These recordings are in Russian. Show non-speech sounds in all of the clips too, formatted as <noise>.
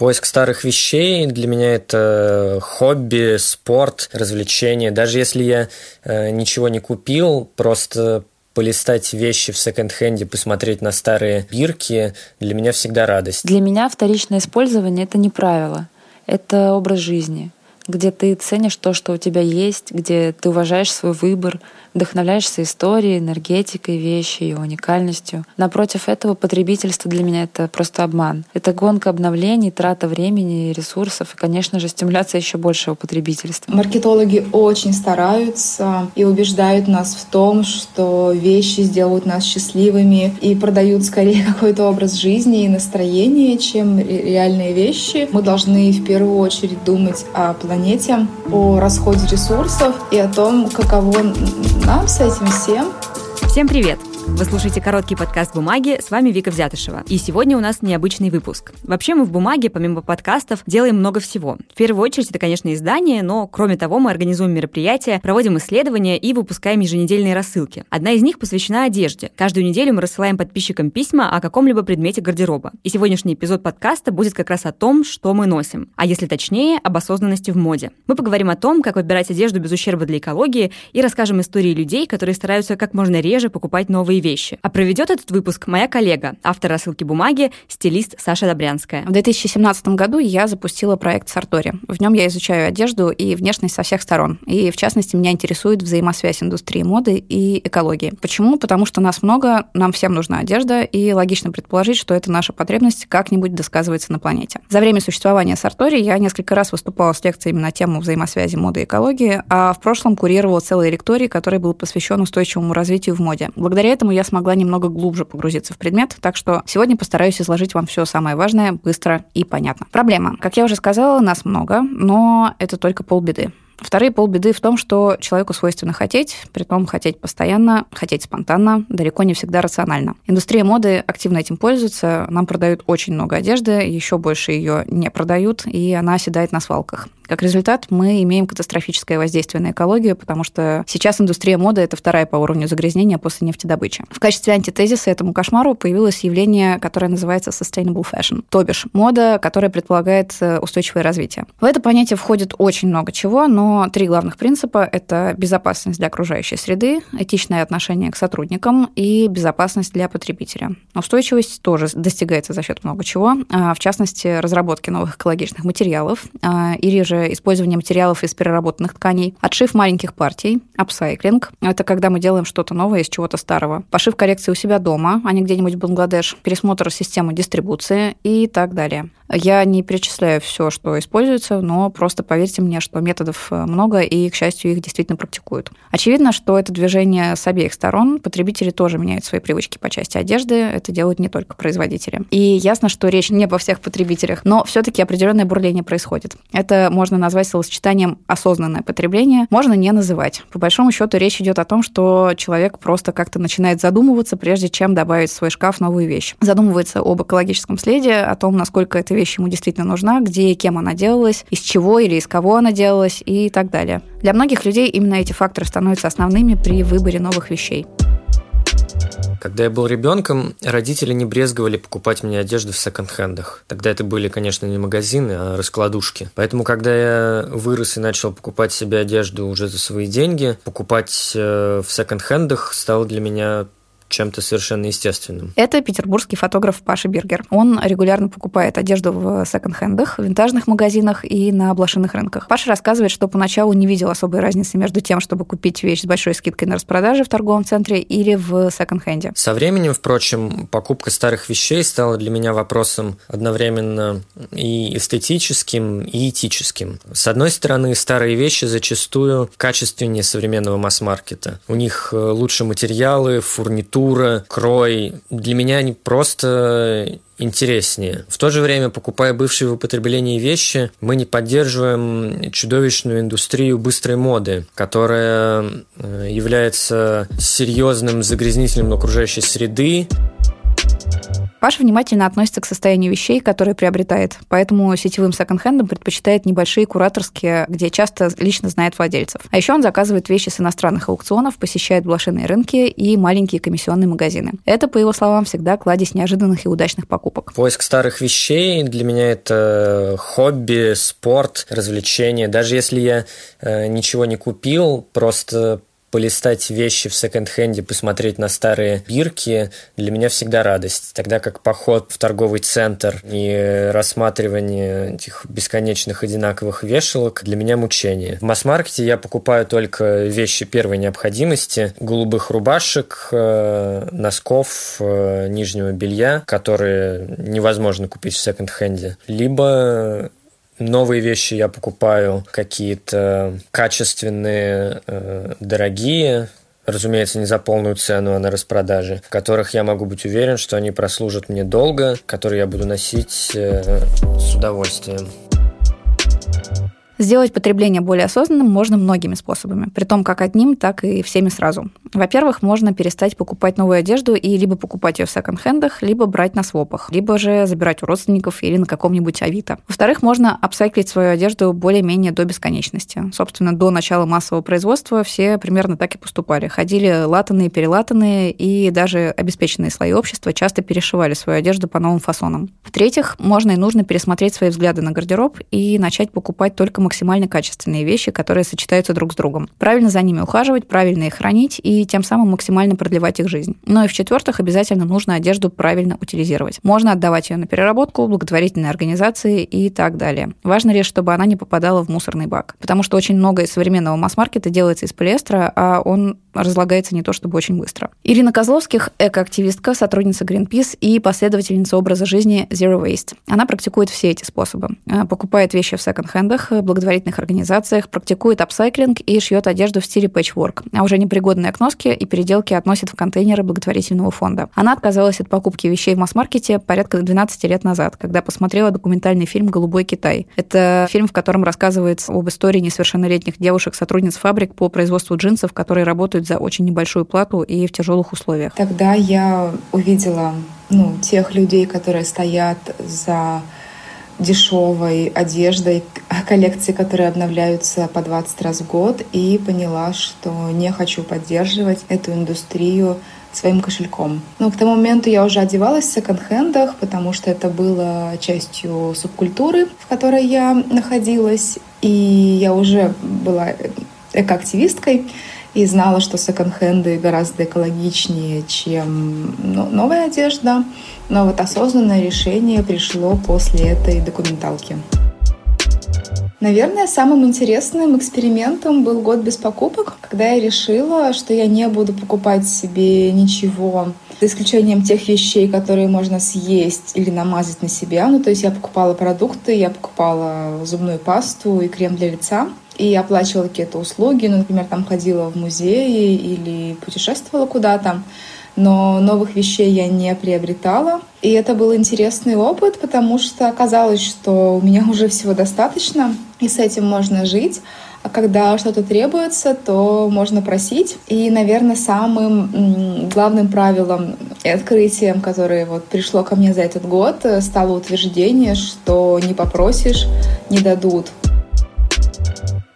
Поиск старых вещей для меня это хобби, спорт, развлечение. Даже если я э, ничего не купил, просто полистать вещи в секонд-хенде, посмотреть на старые бирки, для меня всегда радость. Для меня вторичное использование — это не правило, это образ жизни, где ты ценишь то, что у тебя есть, где ты уважаешь свой выбор — вдохновляешься историей, энергетикой вещи, ее уникальностью. Напротив этого потребительство для меня это просто обман. Это гонка обновлений, трата времени и ресурсов, и, конечно же, стимуляция еще большего потребительства. Маркетологи очень стараются и убеждают нас в том, что вещи сделают нас счастливыми и продают скорее <laughs> какой-то образ жизни и настроение, чем реальные вещи. Мы должны в первую очередь думать о о расходе ресурсов и о том, каково нам с этим всем. Всем привет! Вы слушаете короткий подкаст «Бумаги», с вами Вика Взятышева. И сегодня у нас необычный выпуск. Вообще мы в «Бумаге», помимо подкастов, делаем много всего. В первую очередь это, конечно, издание, но кроме того мы организуем мероприятия, проводим исследования и выпускаем еженедельные рассылки. Одна из них посвящена одежде. Каждую неделю мы рассылаем подписчикам письма о каком-либо предмете гардероба. И сегодняшний эпизод подкаста будет как раз о том, что мы носим. А если точнее, об осознанности в моде. Мы поговорим о том, как выбирать одежду без ущерба для экологии и расскажем истории людей, которые стараются как можно реже покупать новые вещи. А проведет этот выпуск моя коллега, автор рассылки бумаги, стилист Саша Добрянская. В 2017 году я запустила проект Сартори. В нем я изучаю одежду и внешность со всех сторон. И, в частности, меня интересует взаимосвязь индустрии моды и экологии. Почему? Потому что нас много, нам всем нужна одежда, и логично предположить, что эта наша потребность как-нибудь досказывается на планете. За время существования Сартори я несколько раз выступала с лекциями на тему взаимосвязи моды и экологии, а в прошлом курировала целый лекторий, который был посвящен устойчивому развитию в моде. Благодаря этому я смогла немного глубже погрузиться в предмет, так что сегодня постараюсь изложить вам все самое важное быстро и понятно. Проблема. Как я уже сказала, нас много, но это только полбеды. Вторые полбеды в том, что человеку свойственно хотеть, при том хотеть постоянно, хотеть спонтанно, далеко не всегда рационально. Индустрия моды активно этим пользуется, нам продают очень много одежды, еще больше ее не продают, и она оседает на свалках. Как результат, мы имеем катастрофическое воздействие на экологию, потому что сейчас индустрия моды – это вторая по уровню загрязнения после нефтедобычи. В качестве антитезиса этому кошмару появилось явление, которое называется sustainable fashion, то бишь мода, которая предполагает э, устойчивое развитие. В это понятие входит очень много чего, но три главных принципа – это безопасность для окружающей среды, этичное отношение к сотрудникам и безопасность для потребителя. Устойчивость тоже достигается за счет много чего, а, в частности, разработки новых экологичных материалов а, или же использование материалов из переработанных тканей, отшив маленьких партий, апсайклинг – это когда мы делаем что-то новое из чего-то старого, пошив коррекции у себя дома, а не где-нибудь в Бангладеш, пересмотр системы дистрибуции и так далее. Я не перечисляю все, что используется, но просто поверьте мне, что методов э, много, и, к счастью, их действительно практикуют. Очевидно, что это движение с обеих сторон. Потребители тоже меняют свои привычки по части одежды. Это делают не только производители. И ясно, что речь не обо всех потребителях, но все-таки определенное бурление происходит. Это можно назвать словосочетанием осознанное потребление, можно не называть. По большому счету речь идет о том, что человек просто как-то начинает задумываться, прежде чем добавить в свой шкаф новую вещь. Задумывается об экологическом следе, о том, насколько эта вещь ему действительно нужна, где и кем она делалась, из чего или из кого она делалась и так далее. Для многих людей именно эти факторы становятся основными при выборе новых вещей. Когда я был ребенком, родители не брезговали покупать мне одежду в секонд-хендах. Тогда это были, конечно, не магазины, а раскладушки. Поэтому, когда я вырос и начал покупать себе одежду уже за свои деньги, покупать э, в секонд-хендах стало для меня чем-то совершенно естественным. Это петербургский фотограф Паша Бергер. Он регулярно покупает одежду в секонд-хендах, винтажных магазинах и на блошиных рынках. Паша рассказывает, что поначалу не видел особой разницы между тем, чтобы купить вещь с большой скидкой на распродаже в торговом центре или в секонд-хенде. Со временем, впрочем, покупка старых вещей стала для меня вопросом одновременно и эстетическим, и этическим. С одной стороны, старые вещи зачастую качественнее современного масс-маркета. У них э, лучше материалы, фурнитура, текстура, крой. Для меня они просто интереснее. В то же время, покупая бывшие в употреблении вещи, мы не поддерживаем чудовищную индустрию быстрой моды, которая э, является серьезным загрязнителем окружающей среды. Паша внимательно относится к состоянию вещей, которые приобретает, поэтому сетевым секонд-хендом предпочитает небольшие кураторские, где часто лично знает владельцев. А еще он заказывает вещи с иностранных аукционов, посещает блошиные рынки и маленькие комиссионные магазины. Это, по его словам, всегда кладезь неожиданных и удачных покупок. Поиск старых вещей для меня это хобби, спорт, развлечение. Даже если я э, ничего не купил, просто полистать вещи в секонд-хенде, посмотреть на старые бирки, для меня всегда радость. Тогда как поход в торговый центр и рассматривание этих бесконечных одинаковых вешалок для меня мучение. В масс-маркете я покупаю только вещи первой необходимости, голубых рубашек, э, носков, э, нижнего белья, которые невозможно купить в секонд-хенде. Либо Новые вещи я покупаю какие-то качественные, э, дорогие, разумеется, не за полную цену, а на распродаже, в которых я могу быть уверен, что они прослужат мне долго, которые я буду носить э, с удовольствием. Сделать потребление более осознанным можно многими способами, при том как одним, так и всеми сразу. Во-первых, можно перестать покупать новую одежду и либо покупать ее в секонд-хендах, либо брать на свопах, либо же забирать у родственников или на каком-нибудь Авито. Во-вторых, можно апсайклить свою одежду более-менее до бесконечности. Собственно, до начала массового производства все примерно так и поступали. Ходили латанные, перелатанные и даже обеспеченные слои общества часто перешивали свою одежду по новым фасонам. В-третьих, можно и нужно пересмотреть свои взгляды на гардероб и начать покупать только максимально качественные вещи, которые сочетаются друг с другом. Правильно за ними ухаживать, правильно их хранить и тем самым максимально продлевать их жизнь. Ну и в-четвертых, обязательно нужно одежду правильно утилизировать. Можно отдавать ее на переработку, благотворительные организации и так далее. Важно лишь, чтобы она не попадала в мусорный бак, потому что очень много из современного масс-маркета делается из полиэстера, а он разлагается не то чтобы очень быстро. Ирина Козловских – экоактивистка, сотрудница Greenpeace и последовательница образа жизни Zero Waste. Она практикует все эти способы. Э, покупает вещи в секонд-хендах, благотворительных организациях, практикует апсайклинг и шьет одежду в стиле пэтчворк, а уже непригодные окноски и переделки относит в контейнеры благотворительного фонда. Она отказалась от покупки вещей в масс-маркете порядка 12 лет назад, когда посмотрела документальный фильм «Голубой Китай». Это фильм, в котором рассказывается об истории несовершеннолетних девушек-сотрудниц фабрик по производству джинсов, которые работают за очень небольшую плату и в тяжелых условиях. Тогда я увидела ну, тех людей, которые стоят за дешевой одеждой, <laughs> коллекции, которые обновляются по 20 раз в год, и поняла, что не хочу поддерживать эту индустрию своим кошельком. Но к тому моменту я уже одевалась в секонд-хендах, потому что это было частью субкультуры, в которой я находилась, и я уже была экоактивисткой и знала, что секонд-хенды гораздо экологичнее, чем ну, новая одежда. Но вот осознанное решение пришло после этой документалки. Наверное, самым интересным экспериментом был год без покупок, когда я решила, что я не буду покупать себе ничего, за исключением тех вещей, которые можно съесть или намазать на себя. Ну, то есть я покупала продукты, я покупала зубную пасту и крем для лица и оплачивала какие-то услуги, ну, например, там ходила в музеи или путешествовала куда-то, но новых вещей я не приобретала. И это был интересный опыт, потому что оказалось, что у меня уже всего достаточно, и с этим можно жить. А когда что-то требуется, то можно просить. И, наверное, самым главным правилом и открытием, которое вот пришло ко мне за этот год, стало утверждение, что не попросишь, не дадут.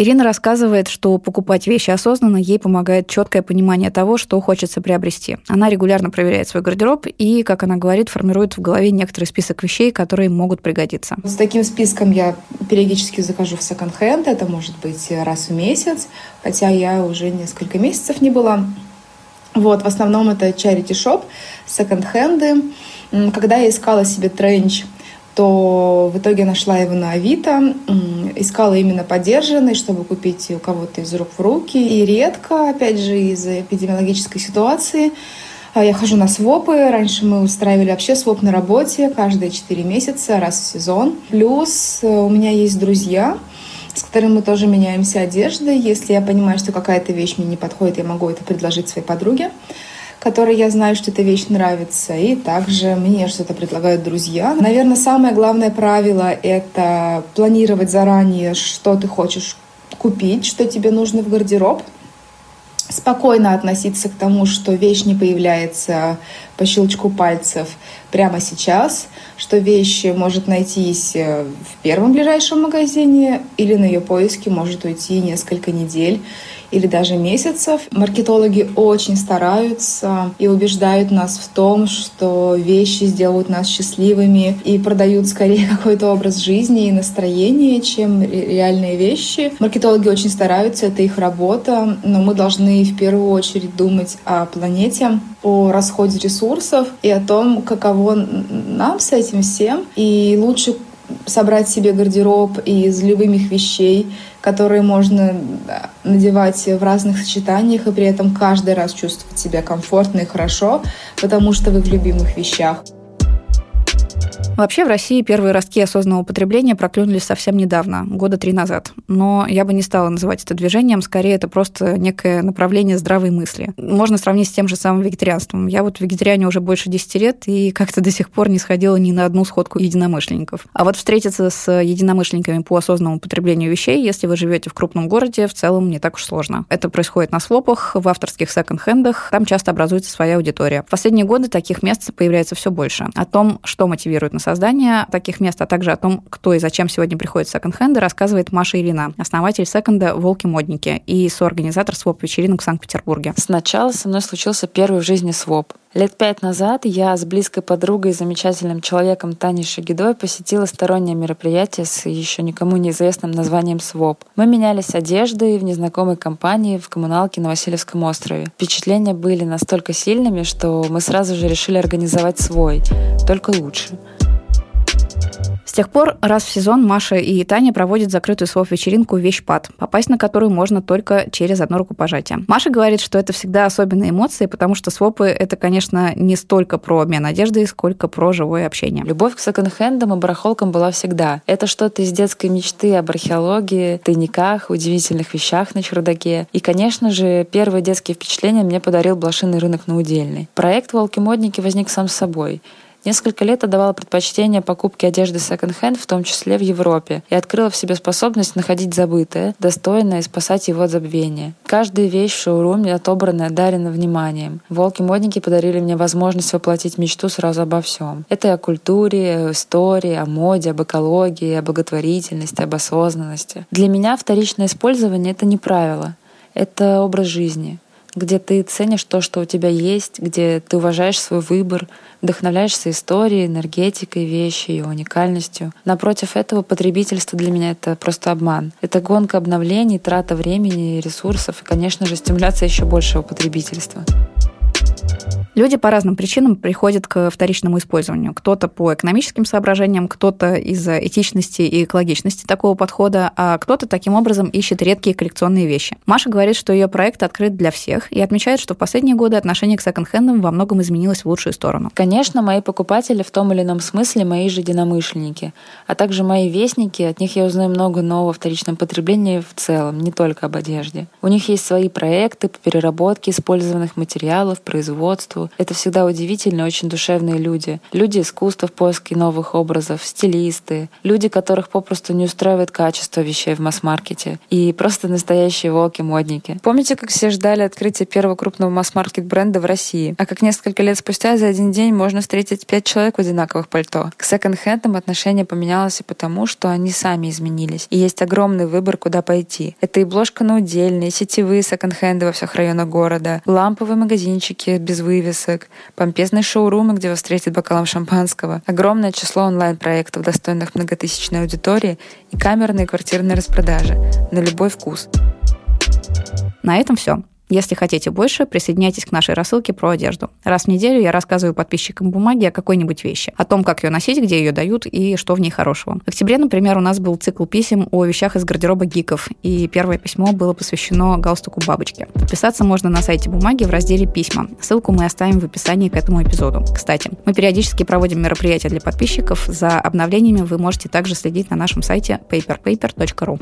Ирина рассказывает, что покупать вещи осознанно ей помогает четкое понимание того, что хочется приобрести. Она регулярно проверяет свой гардероб и, как она говорит, формирует в голове некоторый список вещей, которые могут пригодиться. С таким списком я периодически захожу в секонд-хенд. Это может быть раз в месяц, хотя я уже несколько месяцев не была. Вот, в основном это charity shop, секонд-хенды. Когда я искала себе тренч то в итоге нашла его на Авито, искала именно поддержанный, чтобы купить у кого-то из рук в руки. И редко, опять же, из-за эпидемиологической ситуации, а, я хожу на свопы. Раньше мы устраивали вообще своп на работе каждые 4 месяца, раз в сезон. Плюс э, у меня есть друзья, с которыми мы тоже меняемся одеждой. Если я понимаю, что какая-то вещь мне не подходит, я могу это предложить своей подруге которой я знаю, что эта вещь нравится, и также мне что-то предлагают друзья. Наверное, самое главное правило — это планировать заранее, что ты хочешь купить, что тебе нужно в гардероб, спокойно относиться к тому, что вещь не появляется по щелчку пальцев, прямо сейчас, что вещь может найтись э, в первом ближайшем магазине или на ее поиски может уйти несколько недель или даже месяцев. Маркетологи очень стараются и убеждают нас в том, что вещи сделают нас счастливыми и продают скорее <laughs> какой-то образ жизни и настроение, чем реальные вещи. Маркетологи очень стараются, это их работа, но мы должны в первую очередь думать о планете, о расходе ресурсов и о том, каково нам с этим всем. И лучше собрать себе гардероб из любимых вещей, которые можно надевать в разных сочетаниях и при этом каждый раз чувствовать себя комфортно и хорошо, потому что вы в любимых вещах. Вообще в России первые ростки осознанного потребления проклюнулись совсем недавно, года три назад. Но я бы не стала называть это движением, скорее это просто некое направление здравой мысли. Можно сравнить с тем же самым вегетарианством. Я вот вегетариане уже больше 10 лет и как-то до сих пор не сходила ни на одну сходку единомышленников. А вот встретиться с единомышленниками по осознанному потреблению вещей, если вы живете в крупном городе, в целом не так уж сложно. Это происходит на слопах, в авторских секонд-хендах, там часто образуется своя аудитория. В последние годы таких мест появляется все больше. О том, что мотивирует на создания таких мест, а также о том, кто и зачем сегодня приходит в секонд-хенды, рассказывает Маша Ирина, основатель секонда «Волки-модники» и соорганизатор своп-вечеринок в Санкт-Петербурге. Сначала со мной случился первый в жизни своп. Лет пять назад я с близкой подругой и замечательным человеком Таней Шагидой посетила стороннее мероприятие с еще никому неизвестным названием «Своп». Мы менялись одеждой в незнакомой компании в коммуналке на Васильевском острове. Впечатления были настолько сильными, что мы сразу же решили организовать свой, только лучше. С тех пор раз в сезон Маша и Таня проводят закрытую слов-вечеринку «Вещпад», попасть на которую можно только через одно рукопожатие. Маша говорит, что это всегда особенные эмоции, потому что свопы — это, конечно, не столько про обмен одеждой, сколько про живое общение. Любовь к секонд-хендам и барахолкам была всегда. Это что-то из детской мечты об археологии, тайниках, удивительных вещах на чердаке. И, конечно же, первые детские впечатления мне подарил блошиный рынок на Удельной. Проект «Волки-модники» возник сам собой. Несколько лет отдавала предпочтение покупке одежды секонд-хенд, в том числе в Европе, и открыла в себе способность находить забытое, достойное и спасать его от забвения. Каждая вещь в шоуруме отобрана и одарена вниманием. Волки-модники подарили мне возможность воплотить мечту сразу обо всем. Это и о культуре, о истории, о моде, об экологии, о благотворительности, об осознанности. Для меня вторичное использование — это не правило, это образ жизни где ты ценишь то, что у тебя есть, где ты уважаешь свой выбор, вдохновляешься историей, энергетикой вещи, ее уникальностью. Напротив этого потребительство для меня это просто обман. Это гонка обновлений, трата времени и ресурсов и, конечно же, стимуляция еще большего потребительства. Люди по разным причинам приходят к вторичному использованию. Кто-то по экономическим соображениям, кто-то из-за этичности и экологичности такого подхода, а кто-то таким образом ищет редкие коллекционные вещи. Маша говорит, что ее проект открыт для всех и отмечает, что в последние годы отношение к секонд-хендам во многом изменилось в лучшую сторону. Конечно, мои покупатели в том или ином смысле мои же единомышленники, а также мои вестники, от них я узнаю много нового в вторичном потреблении в целом, не только об одежде. У них есть свои проекты по переработке использованных материалов, производству, это всегда удивительно, очень душевные люди. Люди искусства в поиске новых образов, стилисты, люди, которых попросту не устраивает качество вещей в масс-маркете. И просто настоящие волки-модники. Помните, как все ждали открытия первого крупного масс-маркет бренда в России? А как несколько лет спустя за один день можно встретить пять человек в одинаковых пальто? К секонд-хендам отношение поменялось и потому, что они сами изменились. И есть огромный выбор, куда пойти. Это и бложка на удельные, сетевые секонд-хенды во всех районах города, ламповые магазинчики без вывес, вывесок, помпезные шоурумы, где вас встретят бокалом шампанского, огромное число онлайн-проектов, достойных многотысячной аудитории и камерные квартирные распродажи на любой вкус. На этом все. Если хотите больше, присоединяйтесь к нашей рассылке про одежду. Раз в неделю я рассказываю подписчикам бумаги о какой-нибудь вещи, о том, как ее носить, где ее дают и что в ней хорошего. В октябре, например, у нас был цикл писем о вещах из гардероба гиков, и первое письмо было посвящено галстуку бабочки. Подписаться можно на сайте бумаги в разделе «Письма». Ссылку мы оставим в описании к этому эпизоду. Кстати, мы периодически проводим мероприятия для подписчиков. За обновлениями вы можете также следить на нашем сайте paperpaper.ru.